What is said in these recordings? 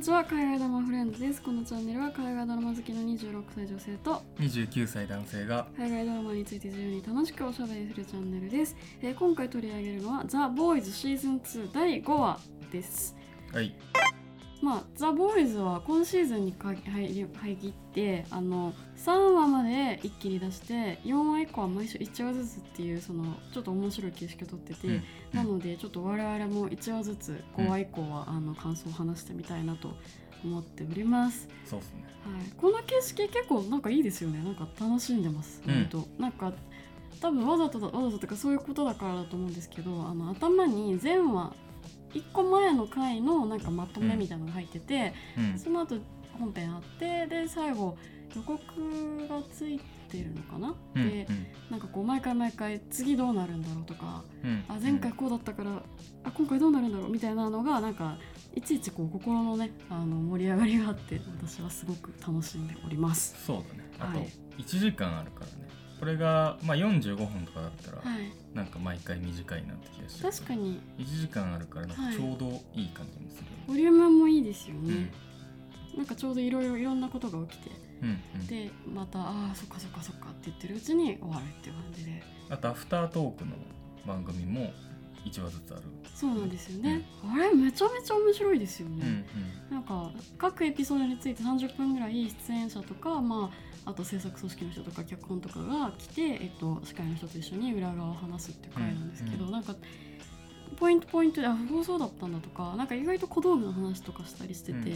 にちは。海外ドラマフレンズです。このチャンネルは海外ドラマ好きの26歳女性と29歳男性が海外ドラマについて自由に楽しくおしゃべりするチャンネルです、えー今回取り上げるのは「ザ・ボーイズシーズン2第5話です。はいまあ、ザ・ボーイズは今シーズンにか入り入ってあの3話まで一気に出して4話以降は毎週1話ずつっていうそのちょっと面白い形式をとってて、うん。なのでちょっと我々も1話ずつ5話以降は、あの感想を話してみたいなと思っております、そうっすね。はい、この形式結構なんかいいですよね。なんか楽しんでます。うん。割と、なんか多分わざとだわざととかそういうことだからだと思うんですけどあの頭に前話1個前の回のなんかまとめみたいなのが入ってて、うん。その後本編あってで最後予告がついてるのかな、うんでなんかこう毎回毎回次どうなるんだろうとかうんあ前回こうだったから、あ今回どうなるんだろう？みたいなのがなんかいちいちこう心のねあの盛り上がりがあって私はすごく楽しんでおります。そうだね。あとはい。1時間あるからねこれが、まあ、45分とかだったら、はい、なんか毎回短いなって気がして確かに。1時間あるからなんかはい。ちょうどいい感じもするよボリュームもいいですよね、ね、なんかちょうどいろいろいろんなことが起きて。うんうん。うんでまたああそっかそっかそっかって言ってるうちに終わるっていう感じで。あとアフタートークの番組も1話ずつある。そうなんですよね、あれめちゃめちゃ面白いですよね、うんなんか各エピソードについて30分ぐらい出演者とか、まあ、あと制作組織の人とか脚本とかが来て、えっと、司会の人と一緒に裏側を話すっていう回なんですけど、うんなんかポイントポイントであ不法そうだったんだとかなんか意外と小道具の話とかしたりしてて、うんうん。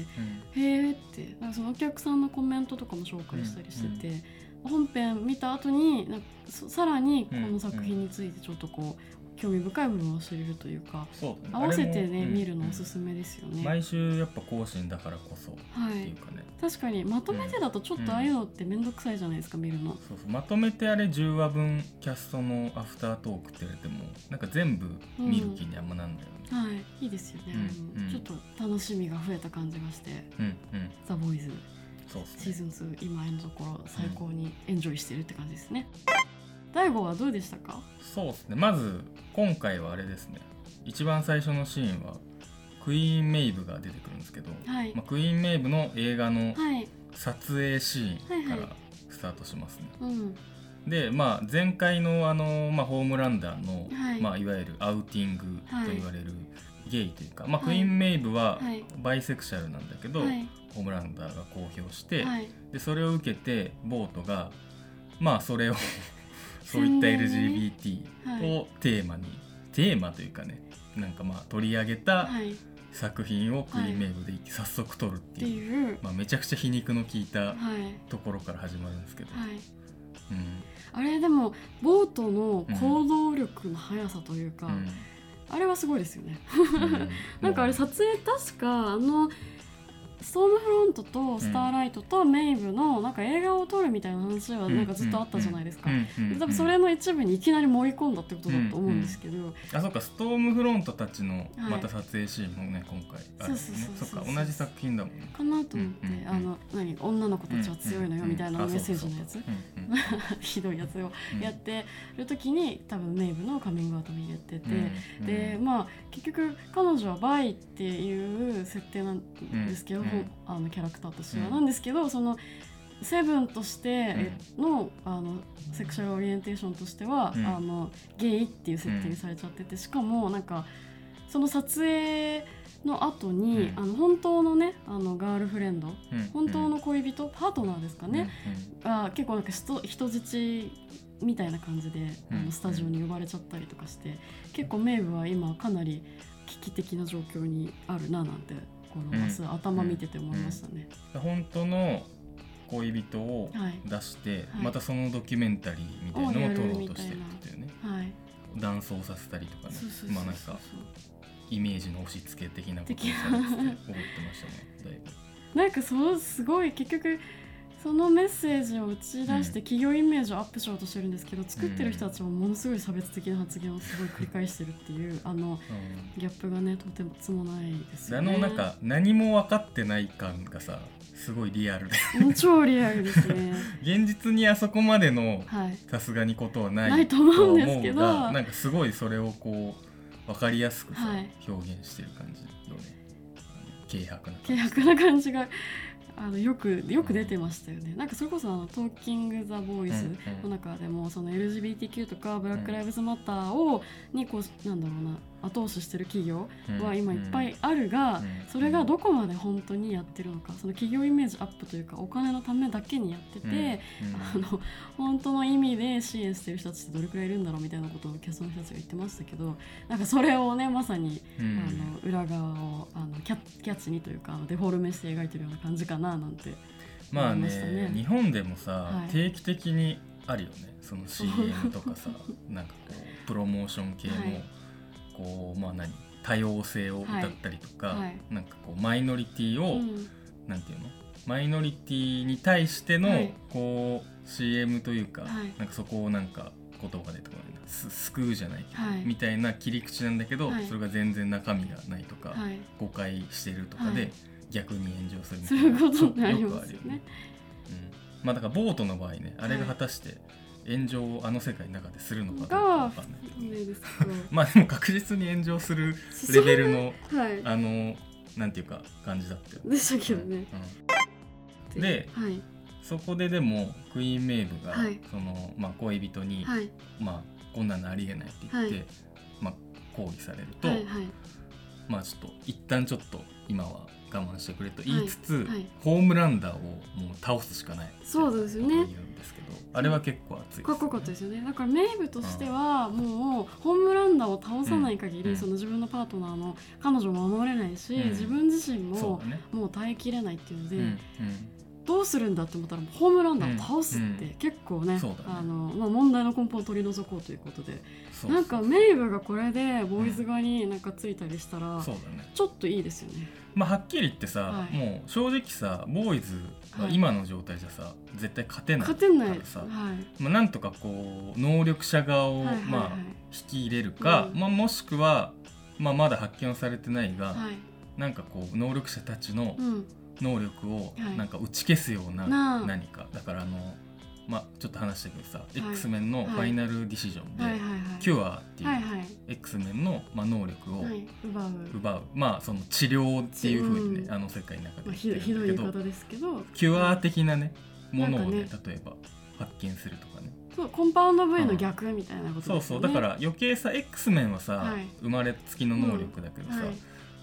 へーってなんかそのお客さんのコメントとかも紹介したりしてて、本編見た後になんかそさらにこの作品についてちょっとこう興味深い部分を知れるというか合わせてあれもね見るのおうんすすめですよね。毎週やっぱ更新だからこそっはいていうかね、確かにまとめてだとちょっとああいうのって面倒くさいじゃないですか、見るの。そうそう。まとめてあれ10話分キャストのアフタートークって言われてもなんか全部見る気にあんまなんだよね、はい。いいですよね、ちょっと楽しみが増えた感じがしてうんうん「ザ・ボーイズそうっすシーねズン2今のところ最高にエンジョイしてるって感じですね、第5話どうでしたか？そうですね。まず今回はあれですね。一番最初のシーンはクイーン・メイブが出てくるんですけど、はい。まあ、クイーン・メイブの映画のはい。撮影シーンからスタートしますね、うん。でまあ前回のあの、まあ、ホームランダーの、はい。いまあ、いわゆるアウティングと言われるゲイというか、まあ、はい。クイーン・メイブははい。バイセクシャルなんだけど、はい。ホームランダーが公表して、はい。でそれを受けてボートがまあそれをそういった LGBT をテーマに、テーマというかねなんかまあ取り上げた作品をクイーンメイブで早速撮るってていう、い。う。まあ、めちゃくちゃ皮肉の効いたはい。ところから始まるんですけど、はい。うん。あれでもボートの行動力の速さというか、うん。あれはすごいですよね。うん。なんかあれ撮影確かあのストームフロントとスターライトとメイブのなんか映画を撮るみたいな話はなんかずっとあったじゃないですか、うん。うん。うん。多分それの一部にいきなり盛り込んだってことだと思うんですけど、あそっかストームフロントたちのはい。また撮影シーンもね、今回あるよね。そうそうそうそうそっか同じ作品だもんね。かなと思って、うんうんうんあの何女の子たちは強いのよみたいなメッセージのやつ、うん ひどいやつをうんやってる時に多分メイブのカミングアウトも入れてて、うんでまあ結局彼女はバイっていう設定なんですけど、うんあのキャラクターとしては、うん。なんですけどそのセブンとしての,、あのセクシャルオリエンテーションとしては、うん。あのゲイっていう設定にされちゃっててしかもなんかその撮影の後に、うん。あの本当のねあのガールフレンドうん。本当の恋人、パートナーですかね、が結構なんか人人質みたいな感じで、あうん。のスタジオに呼ばれちゃったりとかして結構メイブは今かなり危機的な状況にあるななんてこのうん。明日頭見てて思いましたね。うん。本当の恋人をはい出して、はい。またそのドキュメンタリーみたいなのを撮ろうとしてるっていうね。はい、断層させたりとかね。まあなんかイメージの押し付け的なことをされてて思ってましたね。だいぶ。なんかそうすごい結局そのメッセージを打ち出して企業イメージをアップしようとしてるんですけど、作ってる人たちもものすごい差別的な発言をすごい繰り返してるっていうあのうんギャップがねとてもないですよね。のなんか何も分かってない感がさすごいリアルでうん超リアルですね。現実にあそこまでのはい。さすがにことはないないと思うんですけどなんかすごいそれをこう分かりやすくさ、はい表現してる感じよね軽薄な軽薄な感じがあのよくよく出てましたよね、なんかそれこそあのトーキング・ザ・ボーイズの中でもその LGBTQ とかブラック・ライブズ・マターをにこうなんだろうな後押ししてる企業は今いっぱいあるが、それがどこまで本当にやってるのかその企業イメージアップというかお金のためだけにやってて、あの本当の意味で支援してる人たちってどれくらいいるんだろうみたいなことをキャストの人たちが言ってましたけどなんかそれをねまさに、あの裏側をあのキャキャッチにというかデフォルメして描いてるような感じかななんてまあね、ね、日本でもさ、はい、定期的にあるよね。その CM とかさなんかこうプロモーション系の、はいこうまあ何多様性を歌ったりとか、はい、なんかこうマイノリティを、うん、なんていうの？マイノリティに対しての、こう CM というか、はい、なんかそこをなんか言葉でとかす救うじゃないけど、はい、みたいな切り口なんだけど、はい、それが全然中身がないとか、はい、誤解してるとかで、逆に炎上するみたいな。そういうことになりますよね。うん、まあだからボートの場合ねあれが果たして、炎上をあの世界の中でするのかどうかわかんない まあでも確実に炎上するレベルの、はい、あのなんていうか感じだったよでしたけどね、うん、で、はい、そこででもクイーン・メイブが、はい、そのまあ、恋人に、まあ、こんなのありえないって言って、まあ、抗議されると、まあちょっと一旦ちょっと今は我慢してくれと言いつつ、ホームランダーをもう倒すしかないそうですよね。あれは結構熱い、ね、かっこよかったですよね。だからメイブとしてはもうホームランダーを倒さない限り、うん、その自分のパートナーの彼女も守れないし、うん、自分自身ももう耐えきれないっていうので、うんどうするんだって思ったらホームランダーを倒すって結構ね,、あのまあ、問題の根本を取り除こうということで。なんかメイブがこれでボーイズ側になんかついたりしたら、ちょっといいですよね。まあ、はっきり言ってさ、はい、もう正直さボーイズは今の状態じゃさ、はい、絶対勝てないからさ、はい、まあ、なんとかこう能力者側を、まあ、引き入れるか、うん、まあ、もしくは、まあ、まだ発見はされてないが、はい、なんかこう能力者たちの能力をなんか打ち消すような何か、だからあのまあ、ちょっと話したけどさ、はい、X メンのファイナルディシジョンで、はいキュアっていう、はいはい、X メンの、まあ、能力を奪う,、奪う。まあその治療っていうふうにね、あの世界の中で言ってるけど,、まあ、ひどいですけど。キュア的なねものをね、ね、例えば発見するとかね。そうコンパウンド V の逆みたいなこと、ね。そうそう。だから余計さ X メンはさ、はい、生まれつきの能力だけどさ、うんはい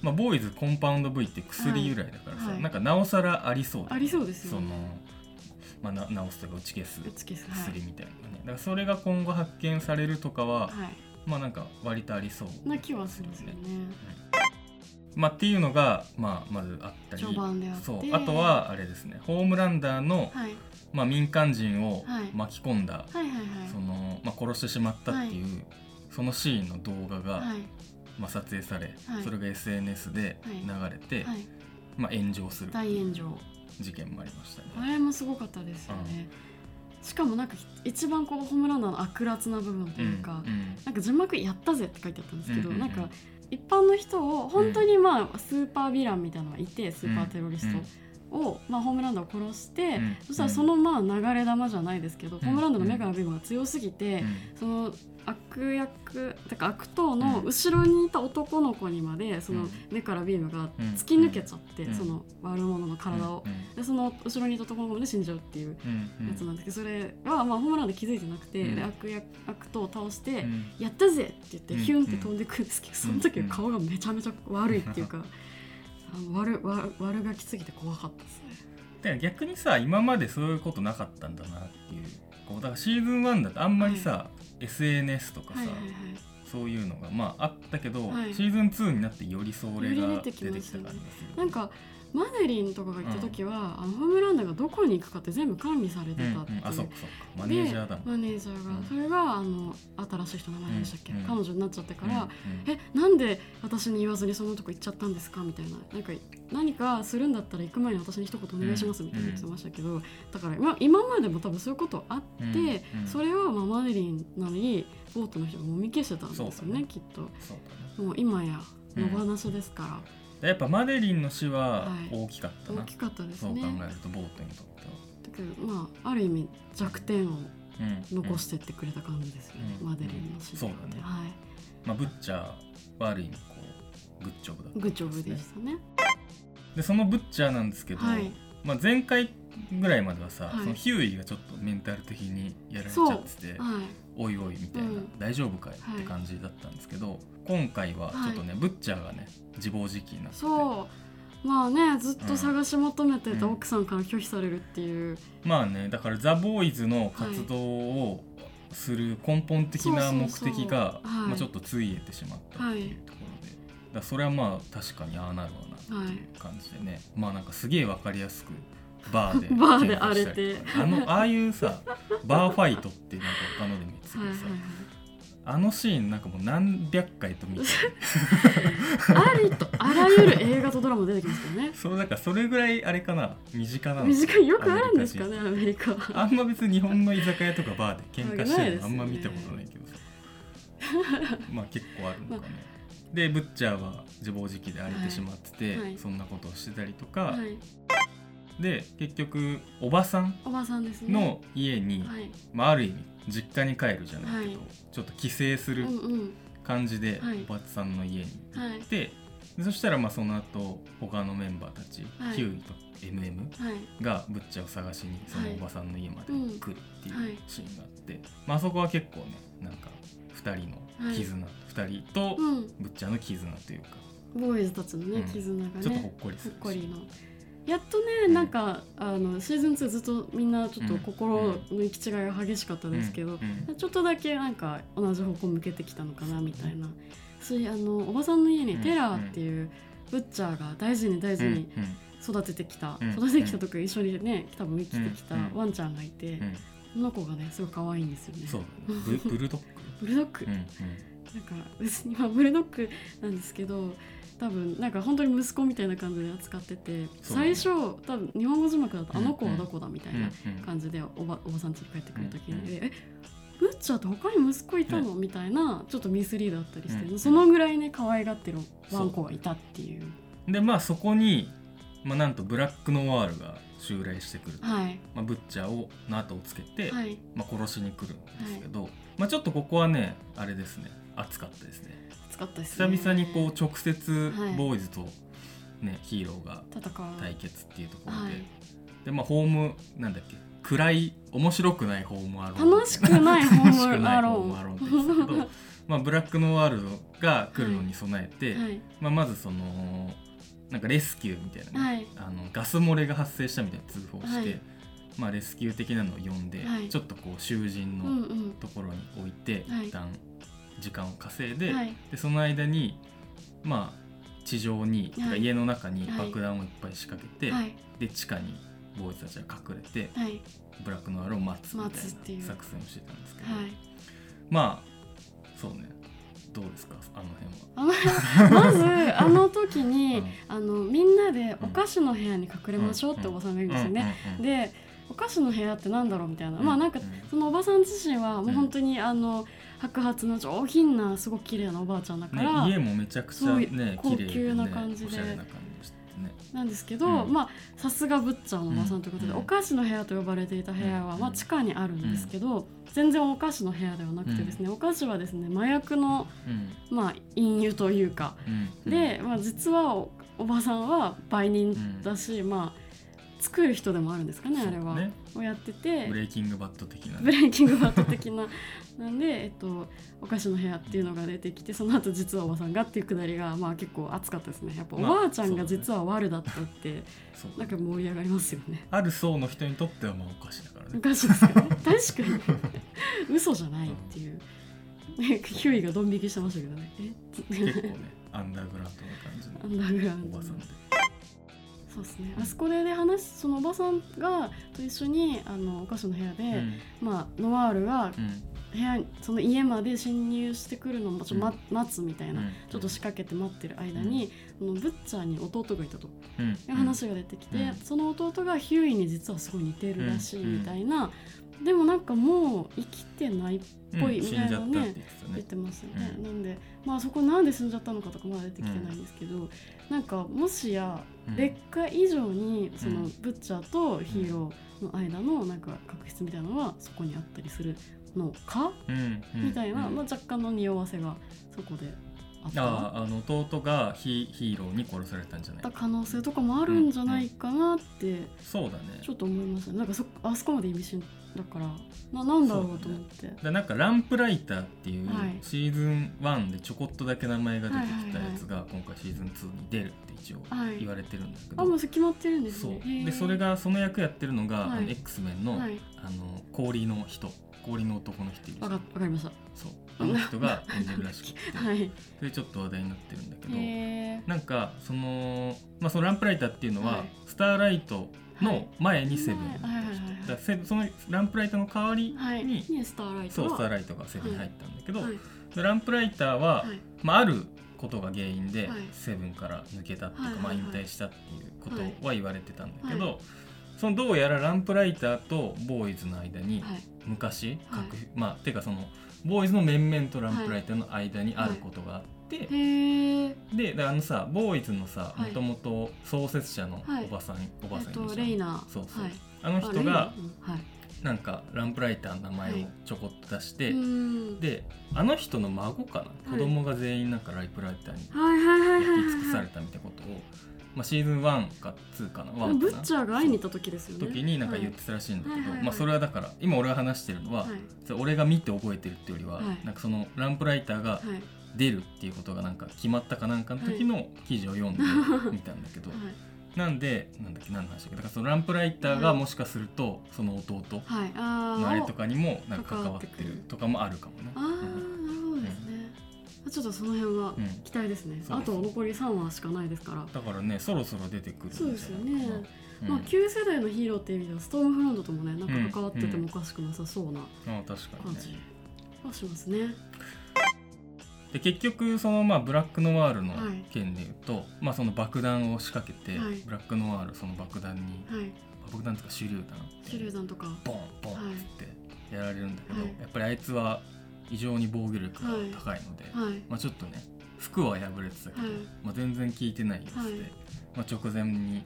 まあ、ボーイズコンパウンド V って薬由来だからさ、はい、なんかなおさらありそうありそうですよね。そのまあ、な治すとか打ち消す薬みたいなね、はい、だからそれが今後発見されるとかは、はい、まあなんか割とありそう、な気はするんですよね。うん、まあ、っていうのが、まあ、まずあったり。そう。あとはあれですね。ホームランダーの、はい、まあ、民間人を巻き込んだ、そのまあ、殺してしまったっていう、そのシーンの動画が、まあ、撮影され、それが SNS で流れて、まあ、炎上する大炎上。事件もありましたね。あれもすごかったですよね、うん、しかもなんか一番こうホームランの悪辣な部分というか、うんうん、なんか字幕「やったぜ」って書いてあったんですけど、うんうんうん、なんか一般の人を本当にまあスーパーヴィランみたいなのがいてスーパーテロリスト、を、まあ、ホームランドを殺して、うん、そしたらそのまあ流れ玉じゃないですけど、うん、ホームランドの目からビームが強すぎて、うん、その悪役だから悪党の後ろにいた男の子にまでその目からビームが突き抜けちゃって、その悪者の体を、でその後ろにいた男の子まで死んじゃうっていう。やつなんですけどそれはまあホームランド気づいてなくて、で悪役悪党を倒して「やったぜ!」って言ってヒュンって飛んでくるんですけどその時顔がめちゃめちゃ悪いっていうか。悪悪悪がきすぎて怖かったですね。だから逆にさ今までそういうことなかったんだなっていうこうだからシーズン1だとあんまりさ、はい、SNS とかさ、はいはいはい、そういうのがまああったけど、はい、シーズン2になってよりそれが出てきた感じがする、なんかマデリンとかが行った時は、うん、あのホームランダーがどこに行くかって全部管理されてたっていう、うんうん、あそうかそうか。マネージャーだマネージャーが、うん、それがあの新しい人の名前でしたっけ、うん、彼女になっちゃってから、うん、えなんで私に言わずにそのとこ行っちゃったんですか？みたいな。なんか何かするんだったら行く前に私に一言お願いしますみたいな言ってましたけど、だから、まあ、今までも多分そういうことあって、それを、まあ、マデリンなのにボートの人がもみ消してたんですよねきっと、もう今や野放しですから。やっぱマデリンの死は大きかったな、はい、大きかったですね。そう考えるとボートにとってはだけどまあある意味弱点を残してってくれた感じですよね、うん、マデリンの死、うん、そうだね、はい。まあ、ブッチャーはある意味こうグッジョブだった、ね、グッジョブでしたね。でそのブッチャーなんですけど、はい。まあ、前回ぐらいまではさ、はい。そのヒューイがちょっとメンタル的にやられちゃっててはい。おいおいみたいな、うん。大丈夫かいって感じだったんですけど、今回はちょっとね、ブッチャーがね自暴自棄になってて。そう。まあねずっと探し求めてたうん。奥さんから拒否されるっていう、まあねだからザ・ボーイズの活動をする根本的な目的がまあちょっとついえてしまったっていうところで、だそれはまあ確かにああなるわなっていう感じでね、まあなんかすげえわかりやすくバーで バーで喧嘩したりとか。あのああいうさバーファイトってなんか他のでも言ってたけどさ、はいはいはいあのシーンなんかもう何百回と見てありとあらゆる映画とドラマ出てきますよね。そうだからそれぐらいあれかな。身近なの。短いよくあるんですかねアメリカはあんま別に日本の居酒屋とかバーで喧嘩してるのあんま見たことないけどさ。まあ結構あるのかね、でブッチャーは自暴自棄で荒れてしまってて、はい。はいそんなことをしてたりとか、はい。で結局おばさんの家に、はい。まあ、ある意味実家に帰るじゃないけど、はい。ちょっと帰省する感じで、はい。おばさんの家にはい行って、でそしたらまあその後他のメンバーたち、はい。ヒューイと MM はい。がブッチャーを探しにそのおばさんの家まで来るっていはい。うシーンがあって、まああそこは結構ねなんか2人の絆、2人とうん。ブッチャーの絆というか、ボーイズたちのね、うん。絆がねちょっとほっこりすほっるこりのやっとね、うん。なんかあのシーズン2ずっとみんなちょっとうん。心の行き違いが激しかったですけど、ちょっとだけなんか同じ方向向けてきたのかなみたいな。しあのおばさんの家にテラーっていうブッチャーが大事に大事にうん。育ててきた、うん。育ててきたとか一緒にね多分生きてきたうん。ワンちゃんがいて、うん。その子がねすごい可愛いんですよね。そう。ブブルドッグ、ブルドッグ、なんか別にまあブルドッグなんですけど多分なんか本当に息子みたいな感じで扱ってて、最初多分日本語字幕だと「うん。あの子はどこだ?」みたいな感じでおばおばさん家に帰ってくる時にうん「えブッチャーって他に息子いたの?」みたいなちょっとミスリードだったりして、うん。そのぐらいね可愛がってるワンコがいたっていう。でまあそこに、まあ、なんとブラックノワールが襲来してくる、はい。まあ、ブッチャーをの後をつけて、はい。まあ、殺しに来るんですけど、まあ、ちょっとここはねあれですね熱かったですね。使ったですね。久々にこう直接はい。ボーイズと、ねヒーローが対決っていうところで、はい。でまあホームなんだっけ暗い面白くないホームアローン。楽しくないホームアロン。って言ってたけど まあブラックノワールドが来るのに備えて、ンはい。まあ、まずそのなんかレスキューみたいなね、はい。あのガス漏れが発生したみたいな通報をして、はい。まあ、レスキュー的なのを呼んで、はい。ちょっとこう囚人のところに置いて、はい。一旦時間を稼いで,、はい。でその間にまあ地上に、はい。家の中にはい。爆弾をいっぱい仕掛けて、はい。で地下にボーイズたちが隠れてはい。ブラックノワールを待つみたいな作戦をしてたんですけど、はい。まあそうね。どうですか？あの辺は。まず あの時に、うん。あのみんなでお菓子の部屋に隠れましょうっておばさんが言うんですよね。でお菓子の部屋ってなんだろう？みたいな、うん。まあなんかうん。そのおばさん自身はもう本当にあの白髪の上品なすごく綺麗なおばあちゃんだから、ね、家もめちゃくちゃね高級なね感じでなんですけど、うんまあさすがブッチャーのおばさんということで、うん。お菓子の部屋と呼ばれていた部屋は、うん。まあ、地下にあるんですけど、全然お菓子の部屋ではなくてですね、お菓子はですね麻薬の、うん。まあ、隠喩というか。うん。で、まあ、実はおおばさんは売人だし、まあ作る人でもあるんですかねあれは、をやってて。ブレイキングバット的なね。ブレイキングバット的な。なんで、えっと、お菓子の部屋っていうのが出てきてその後実はおばさんがっていうくだりが、まあ、結構熱かったですね。やっぱおまあばあちゃんが実は悪だったって、そうなんか盛り上がりますよね。ある層の人にとってはまあおかしいだからおね。かしいですよね。確かに。嘘じゃないっていう、ね、ヒューイがドン引きしてましたけどね。え？結構ねアンダーグラウンドな感じのアンダーグラウンおばさんでそうですね。あそこでね話そのおばさんがと一緒にあのお菓子の部屋で、うん。まあノワールがうん。部屋にその家まで侵入してくるのもちょっと待,、待つみたいな、うん。ちょっと仕掛けて待ってる間に、このブッチャーに弟がいたと。うん。いう話が出てきて、うん。その弟がヒューイに実はすごい似てるらしいうんみたいな、でもなんかもう生きてないっぽいうんみたいなのね死んじゃったって言ってたね。言ってますよね、うん。なんでまあそこなんで死んじゃったのかとかまだ出てきてないんですけど、なんかもしやうん。劣化以上にそのうん。ブッチャーとヒーローの間のなんか確執みたいなのはそこにあったりするのか、うんうんみたいな、うんまあ、若干の匂わせがそこであああの弟がヒヒーローに殺されたんじゃないた可能性とかもあるんじゃないかなって。そうだね。ちょっと思いましたね。なんかそあそこまで意味深だからななんだろうと思って、だなんかランプライターっていうはい。シーズン1でちょこっとだけ名前が出てきたやつが今回シーズン2に出るって一応はい。言われてるんだけど、あもう決まってるんですそう。ねへー。でそれがその役やってるのが、はいあの X メンの,、はい。あの氷の人氷の男の人いるわかわかりましたそう。あの人が演じるらしくて、はい。それちょっと話題になってるんだけど、なんかその,、まあ、そのランプライターっていうのは、はい。スターライトの前にセブンはいだからセブンそのランプライターの代わりに、はい。にスターライトは？そうスターライトがセブンに入ったんだけど、ランプライターは、はい。まあ、あることが原因で、はい。セブンから抜けたっていうか、まあ、引退したっていうことは言われてたんだけど、はそのどうやらランプライターとボーイズの間にはい昔、はい。各まあてかそのボーイズの面々とランプライターの間にあることがあって、へえでであのさボーイズのさはい。もともと創設者のはい。おばさん、おばえっとさんレイナそうそう。はい。あの人がなんかランプライターの名前をちょこっと出して、うん。であの人の孫かな、子供が全員なんかライプライターにはいはいはいはい。焼き尽くされたみたいなことを、まあ、シーズン1か2かな1かな。ブッチャーが会いに行った時ですよね。時になんか言ってたらしいんだけど、まあ、それはだから今俺が話してるのは、俺が見て覚えてるっていうよりは、はい。なんかそのランプライターがはい。出るっていうことがなんか決まったかなんかの時の記事を読んで 見たんだけど、なんでなんだっけ何の話だっけだからそのランプライターがもしかするとその弟のあれとかにもなんか関わってるる。とかもあるかもね。ああなるほどですねちょっとその辺はうん。期待ですね。そうあと残り3話しかないですから。だからねそろそろ出てくるそうですよね。うん。まあ旧世代のヒーローっていう意味ではストームフロントともねなんか関わっててもおかしくなさそうな感じはしますね。で結局そのまあブラックノワールのはい。件でいうと、まあその爆弾を仕掛けて、はい。ブラックノワールその爆弾にはい。爆弾とか手榴弾手榴弾とか。ボンボンはいってやられるんだけど、はい。やっぱりあいつは異常に防御力が高いので、はい。まあちょっとね服は破れてたけど、はい。まあ、全然効いてない様子で、はい。まあ、直前に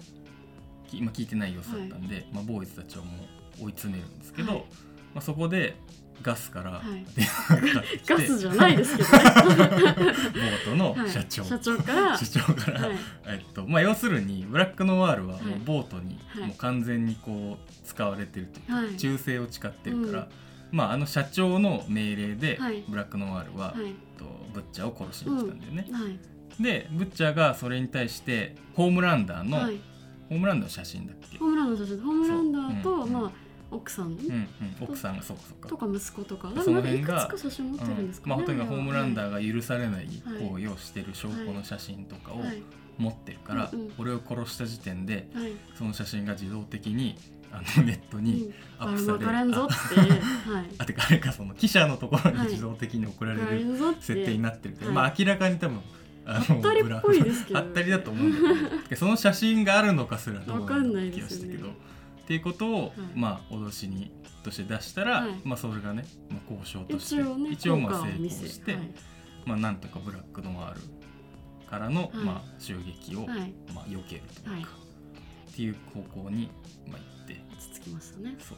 き、まあ、効いてない様子だったんで、まあ、ボーイズたちはもう追い詰めるんですけど、はい。まあ、そこでガスからはい。電話がかかってきて、ガスじゃないですけどね。ボートのはい。社長、社長から。社長から、はい。えっとまあ、要するにブラックノワールはもはい。うボートにはいもう完全にこう使われてるというか、はい。忠誠を誓ってるから、まあ、あの社長の命令で、はい。ブラックノワールは、はい。とブッチャーを殺しに来たんだよね。はい。でブッチャーがそれに対してホームランダーの、はい。ホームランダーの写真だっけ？ホームランの写真。ホームランダーとそううん。まあ奥さん。うんうん、奥さんがそうかそうか。とか息子とか。その辺がいくつか写真持ってるんですかね。まあ、ホームランダーーが許されないはい行為をしてる証拠の写真とかをはい。持ってるから、うんうん。俺を殺した時点ではい。その写真が自動的にあのネットにアップされ分からんぞあって はい。あてかあれかその記者のところにはい自動的に送られる設定になってるけど、はい。まあ明らかに多分あはったりっぽいですけどあったりだと思うんだけど その写真があるのかすらどうわかんない気がしたけどっていうことを、はい。まあ脅しにとして出したら、はい。まあそれがね、まあ、交渉として一応ね一応まあ成功して、はい。まあなんとかブラックノワールからの、はい。まあ襲撃を、はい。まあ避けるというか、はい。っていう方向に、まあ、きましたね。そう。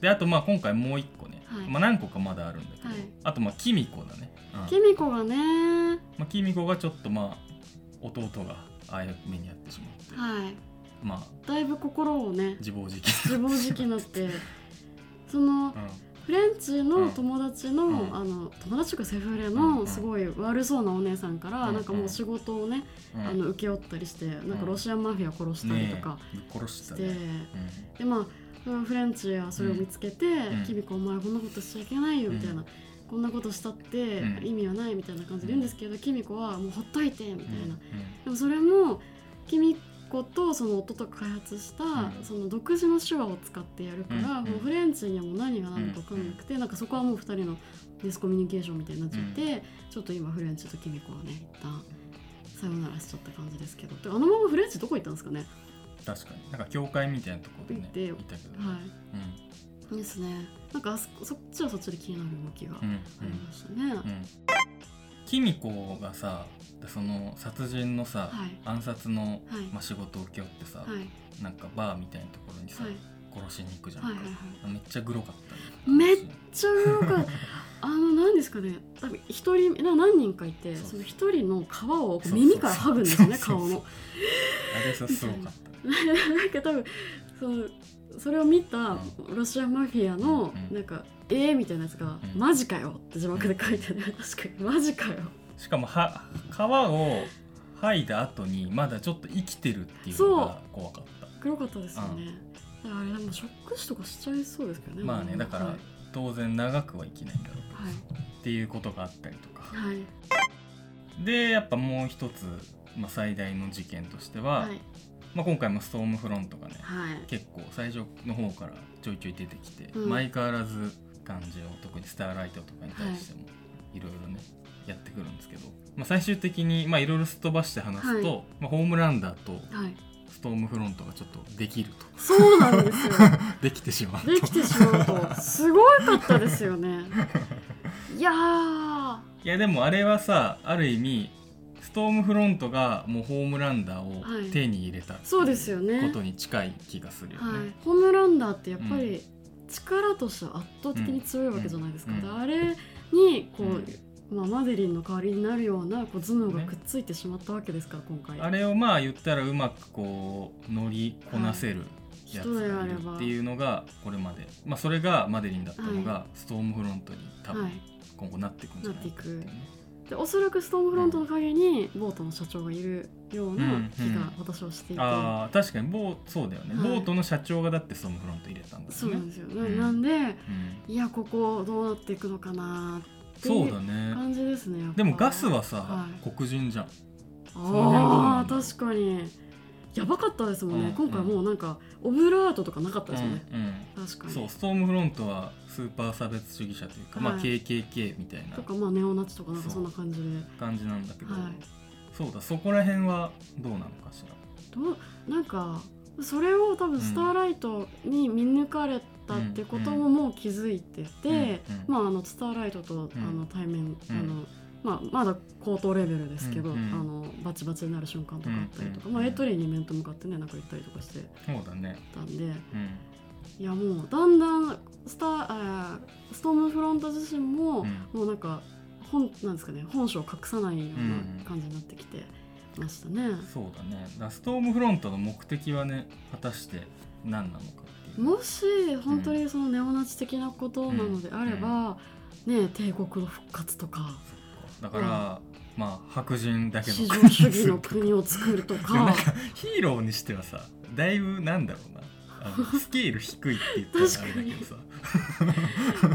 であとまあ今回もう一個ね、はい。まあ何個かまだあるんだけど、はい。あとまあキミコだね、うん。がね。まあ、キミコがちょっとまあ弟がああいう目に遭ってしまって、はい。まあだいぶ心をね自暴自棄自暴自棄になって。そのうフの友達の,、うん。あの友達とかセフレのすごい悪そうなお姉さんから、うん。なんかもう仕事をね、あの請け負ったりしてなんかロシアンマフィア殺したりとかしして、でまあフレンチはそれを見つけてん「キミコお前こんなことしちゃいけないよ」みたいな、うんこんなことしたってうん。意味はないみたいな感じで言うんですけど、キミコはもうほっといてみたいな、うん。でもそれもコとその弟が開発した、うん。その独自の手話を使ってやるから、うん。もうフレンチにはもう何が何だか分かんなくて、なんかそこはもう2人のディスコミュニケーションみたいになっちゃって、ちょっと今フレンチとキミコはね一旦さよならしちゃった感じですけどであのままフレンチどこ行ったんですかね？確かに。なんか教会みたいなところでね行っていたけど。ね、はい。ですね。なんかあそそっちはそっちで気になる動きがあうん。うん。りましたね、うんうん。キミコがさその殺人のさ、はい。暗殺の、はい。まあ、仕事を請け負ってさ、はい。なんかバーみたいなところにさ、はい。殺しに行くじゃん、はいはいはい、めっちゃグロかっためっちゃグロかった。あの何ですかね。多分一人何人かいてその一人の皮を耳から剥ぐんですよね顔の。あれさすごかった、なんか多分そのそれを見たロシアマフィアのなんか「ええー」みたいなやつが「マジかよ」って字幕で書いてある。確かにマジかよしかもは皮を剥いだ後にまだちょっと生きてるっていうのが怖かった。黒かったですよね、あれでもショック死とかしちゃいそうですけどね。まあねだから当然長くは生きないんだろうけど、はい、っていうことがあったりとか、はい、でやっぱもう一つ、まあ、最大の事件としては、はい、まあ、今回もストームフロントがね、結構最初の方からちょいちょい出てきて、うん、相変わらず感じを特にスターライトとかに対してもいろいろね、やってくるんですけど、まあ、最終的にいろいろすっ飛ばして話すと、まあ、ホームランダーと、ストームフロントがちょっとできると。そうなんですよ。できてしまうできてしまうと。すごかったですよね。いやいやでもあれはさある意味ストームフロントがもうホームランダーを手に入れた、はい、そうですよね。ことに近い気がするよね、はい、ホームランダーってやっぱり力としては圧倒的に強いわけじゃないですか、うん。うん、あれにこう、うんまあ、マデリンの代わりになるようなこう頭脳がくっついてしまったわけですから、ね、今回。あれをまあ言ったらうまくこう乗りこなせるやつがいるっていうのがこれまで、まあ、それがマデリンだったのがストームフロントに多分今後なっていくんじゃないかっていう、ね、でおそらくストームフロントの陰にボートの社長がいるような気が私はしていて、うんうん、あ確かにボーそうだよね、はい、ボートの社長がだってストームフロント入れたんだよね。そうなんですよ、うん、なんで、いやここどうなっていくのかなってそうだね感じですねでもガスはさ、はい、黒人じゃん。ああ確かに。やばかったですもんね、うん、今回もうなんかオブラートとかなかったですよね、うん、確かに。そうストームフロントはスーパー差別主義者というか、はい、まあ KKK みたいな。とかまあネオナチとかなんかそんな感じで感じなんだけど、はい、そうだそこら辺はどうなのかしら。どう？なんかそれを多分スターライトに見抜かれたってことももう気づいてて、まあ、あのスターライトとあの対面、あのまあ、まだ高等レベルですけど、あのバチバチになる瞬間とかあったりとか、まあ、エトリーに面と向かってねなんか言ったりとかしてそうだねたん。で、いやもうだんだんスターストームフロント自身も、もうなんか本なんですかね本性を隠さないような感じになってきて。ましたね。そうだね。だストームフロントの目的はね果たして何なのかもし本当にそのネオナチ的なことなのであれば、ね帝国の復活とか。だから、まあ白人だけの市場主義の国を作るとか。ヒーローにしてはさだいぶなんだろうな。スケール低いって言ったらあれだけどさ。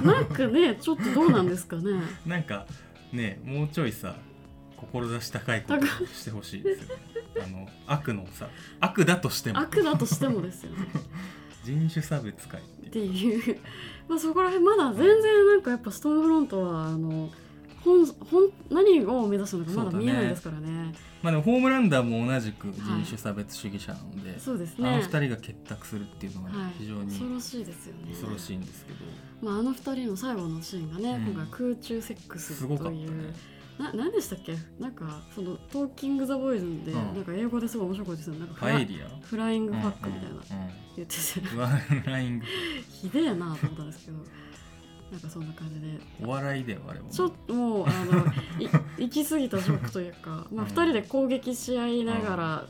なんかねちょっとどうなんですかね。なんかねもうちょいさ志高いことしてほしいですよね。あの悪のさ悪だとしても。悪だとしてもですよね 人種差別会っていう。まあそこら辺まだ全然なんかやっぱストーンフロントはあの本本何を目指すのかまだ見えないですからね、ね、まあでもホームランダーも同じく人種差別主義者なので、はい、そうですね。あの二人が結託するっていうのが、非常に、恐ろしいですよね。恐ろしいんですけど、まあ、あの二人の最後のシーンがね、うん、今回空中セックスという、な何でしたっけ？なんかそのトーキング・ザ・ボーイズで、うん、なんか英語ですごい面白いですよなんかフライフライングファックみたいな、言ってて、フライング。ひでえなと思ったんですけどなんかそんな感じで。お笑いであれも。ちょっともうあのい 行き過ぎたジョークというか、まあ、2人で攻撃し合いながら、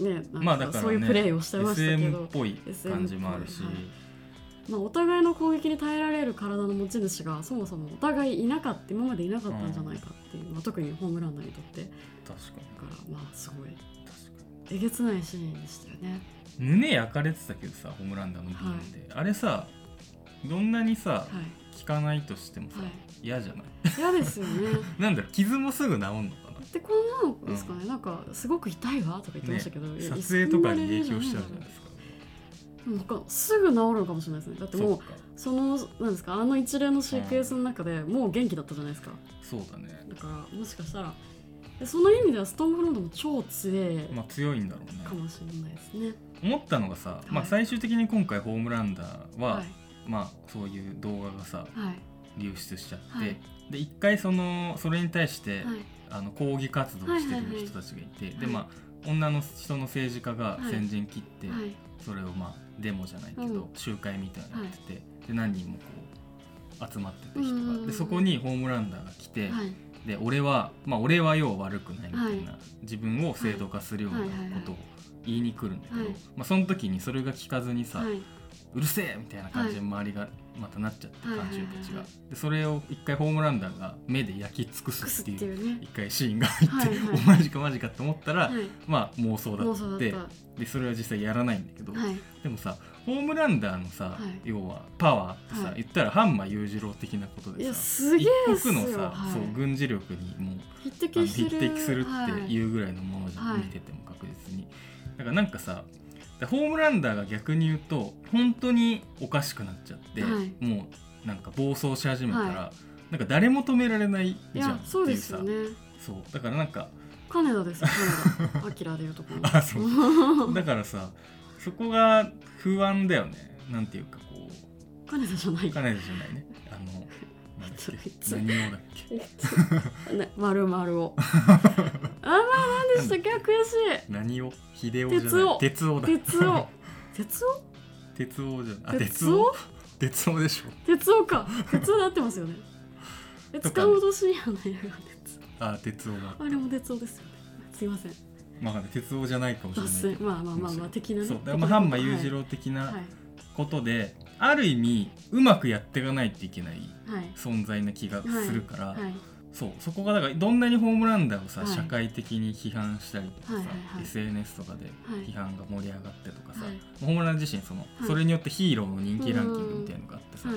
ねなんかそういうプレーをしてましたけど、SM っぽい感じもあるし、まあ、お互いの攻撃に耐えられる体の持ち主がそもそもお互いいなかった今までいなかったんじゃないかっていう、うん、まあ、特にホームランナーにとって。確かに。だからまあすごい。えげつないシーンでしたよね。胸焼かれてたけどさホームランナーのビームで、はい、あれさどんなにさ、はい、効かないとしてもさ、はい、嫌じゃない？嫌ですよね。なんだろう傷もすぐ治んのかな？でこんなのですかね、うん、なんかすごく痛いわとか言ってましたけど、ね、撮影とかに影響しちゃうじゃないですかすぐ治るかもしれないですね。だってもうそのなんですかあの一連のシークエンスの中でもう元気だったじゃないですか、そうだね。だからもしかしたらその意味ではストーンフロントも超強い、まあ、強いんだろうね。かもしれないですね。思ったのがさ、はい、まあ、最終的に今回ホームランダーは、はい、まあそういう動画がさ、はい、流出しちゃって、で一回そのそれに対して、あの抗議活動してる人たちがいて、でまあ女の人の政治家が先陣切って、それをまあデモじゃないけど、集会みたいなのやってて、で何人もこう集まってた人が、でそこにホームランダーが来て、で俺はまあ俺は要は悪くないみたいな、自分を正当化するようなことを言いに来るんだけど、まあ、その時にそれが聞かずにさ、うるせえみたいな感じで周りがまたなっちゃって観衆たちが、でそれを一回ホームランダーが目で焼き尽くすっていう一回シーンが入って、おマジかマジかって思ったら、まあ妄想だってでそれは実際やらないんだけど、でもさホームランダーのさ、要はパワーってさ、言ったらハンマー裕次郎的なことでさ一国のさ、そう軍事力にもう匹敵するっていうぐらいのものじゃん、見てても確実に。だからなんかさホームランダーが逆に言うと本当におかしくなっちゃって、はい、もうなんか暴走し始めたら、はい、なんか誰も止められないじゃんっていうさ。そうだからなんか金田です金田。アキラでいうところ。あそう。だからさそこが不安だよね。なんていうかこう。金田じゃない。金田じゃないね。あの何をだっけ？ね、丸々を。あまあ何でしたっけ？悔しい。何を？秀夫じゃない。鉄夫だ。鉄夫 鉄夫鉄夫じゃあ鉄夫鉄夫でしょ。鉄夫か。鉄夫で合ってますよね。え塚本慎也の映画鉄あ鉄夫だ。あれも鉄夫ですよね。すいません。まあ鉄夫じゃないかもしれない。まあまあまあまあ的なね。そう。だまあ半馬裕次郎的なことで、ある意味うまくやっていかないといけない存在な気がするから、そうそこがだからどんなにホームランダーをさ、はい、社会的に批判したりとかさ、SNS とかで批判が盛り上がってとかさ、ホームラン自身その、それによってヒーローの人気ランキングみたいのがあってさ、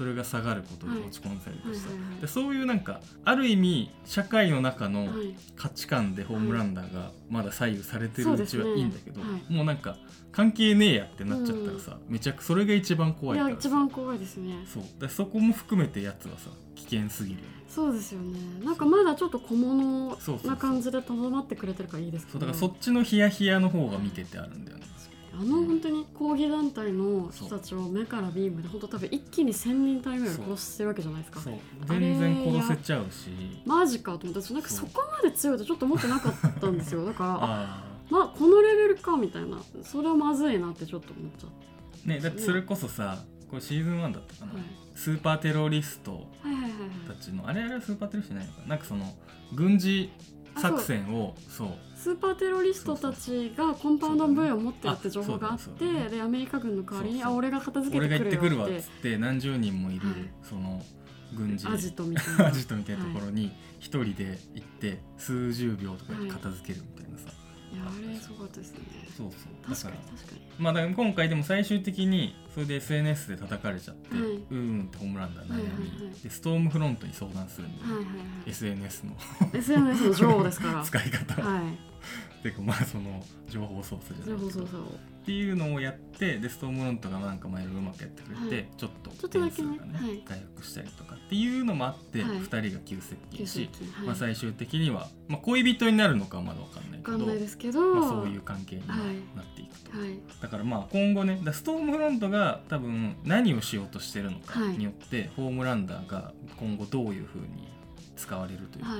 それが下がることで落ち込んだりとかさ、でそういうなんかある意味社会の中の価値観でホームランダーがまだ左右されてるうちはいいんだけど、もうなんか関係ねえやってなっちゃったらさ、めちゃくそれが一番怖いからいや一番怖いですね。そう。でそこも含めてやつはさ危険すぎるそうですよね。なんかまだちょっと小物な感じでとどまってくれてるからいいですけどそうだからそっちのヒヤヒヤの方が見ててあるんだよねあの本当に抗議団体の人たちを目からビームで本当多分一気に1,000人単位ぐらい殺してるわけじゃないですか。全然殺せちゃうし。マジかと思ってなんかそこまで強いとちょっと思ってなかったんですよ。だから まあこのレベルかみたいなそれはまずいなってちょっと思っちゃったねだってそれこそさこれシーズン1だったかな、はい、スーパーテロリストたちの、あれあれはスーパーテロリストじゃないのかなんかその軍事作戦をそう。スーパーテロリストたちがコンパウンド V を持ってるって情報があって、でアメリカ軍の代わりにあ俺が片付けてくるよって。俺が行ってくるわっつって何十人もいる、はい、その軍事アジトみたいな。アジトみたいなところに一人で行って数十秒とかで片付けるみたいなさ、いやあれすごかったですね。そうそう。確かに確かに。まあだから今回でも最終的にそれで SNS で叩かれちゃって、はい、うんうんってホームランだ悩み、はいはいはい、でストームフロントに相談するんで、はいはいはい、SNS の SNS の女王ですから。使い方はい。てかまあその情報操作じゃないけどっていうのをやってでストームロントがなんか前うまくやってくれて、はい、ちょっと点数がね、ね回復したりとかっていうのもあって、はい、2人が急接近し、はい、まあ、最終的には、まあ、恋人になるのかはまだ分かんないけどかんないですけど、まあ、そういう関係になっていくと、だからまあ今後ねストームフロントが多分何をしようとしてるのかによって、ホームランダーが今後どういうふうに使われるというか、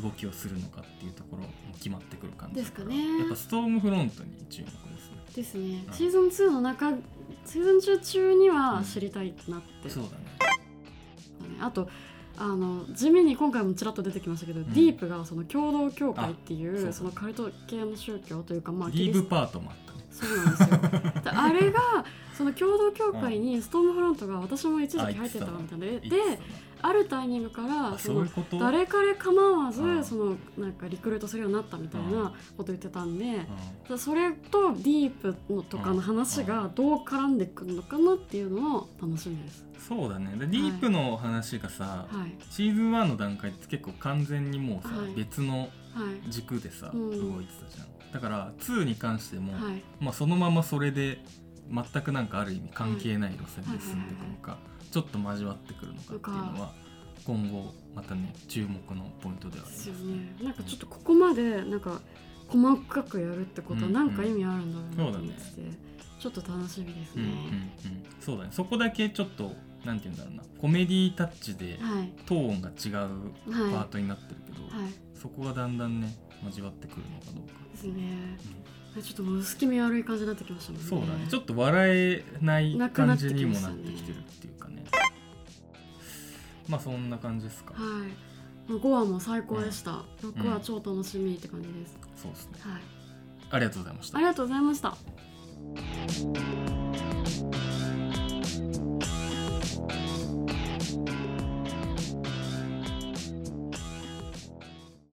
動きをするのかっていうところも決まってくる感じですかね。やっぱストームフロントに注目ですねですね、シーズン2の中シーズン中中には知りたいなって、うん、そうだね。あとあの地味に今回もちらっと出てきましたけど、うん、ディープがその共同教会っていうそのカルト系の宗教というかまあディープパートもあったね。そうなんですよ。あれがその共同教会にストームフロントが私も一時期入ってたみたいなであるタイミングからその誰彼構わずそのなんかリクルートするようになったみたいなこと言ってたんでそれとディープのとかの話がどう絡んでくるのかなっていうのを楽しみです。そうだね。ディープの話がさ、はい、シーズン1の段階って結構完全にもうさ、はい、別の軸でさ、はい、動いてたじゃん、だから2に関しても、まあ、そのままそれで全くなんかある意味関係ない路線で進んでいくのか、ちょっと交わってくるのかっていうのは今後またね注目のポイントではあります。ね。なんかちょっとここまでなんか細かくやるってことは何か意味あるんだろうなと思って、うんうんね、ちょっと楽しみですね。うんうんうん、そうだね。そこだけちょっとなんて言うんだろうな。コメディタッチでトーンが違うパートになってるけど、はい。はい、そこがだんだんね交わってくるのかどうか。ですね、うん、ちょっともう薄気味悪い感じになってきましたもんね。そうだね。ちょっと笑えない感じにもなってきてるっていうかね。まあそんな感じですか。はい。5話も最高でした、うん、6話超楽しみって感じです、そうですね。はい。ありがとうございました。ありがとうございました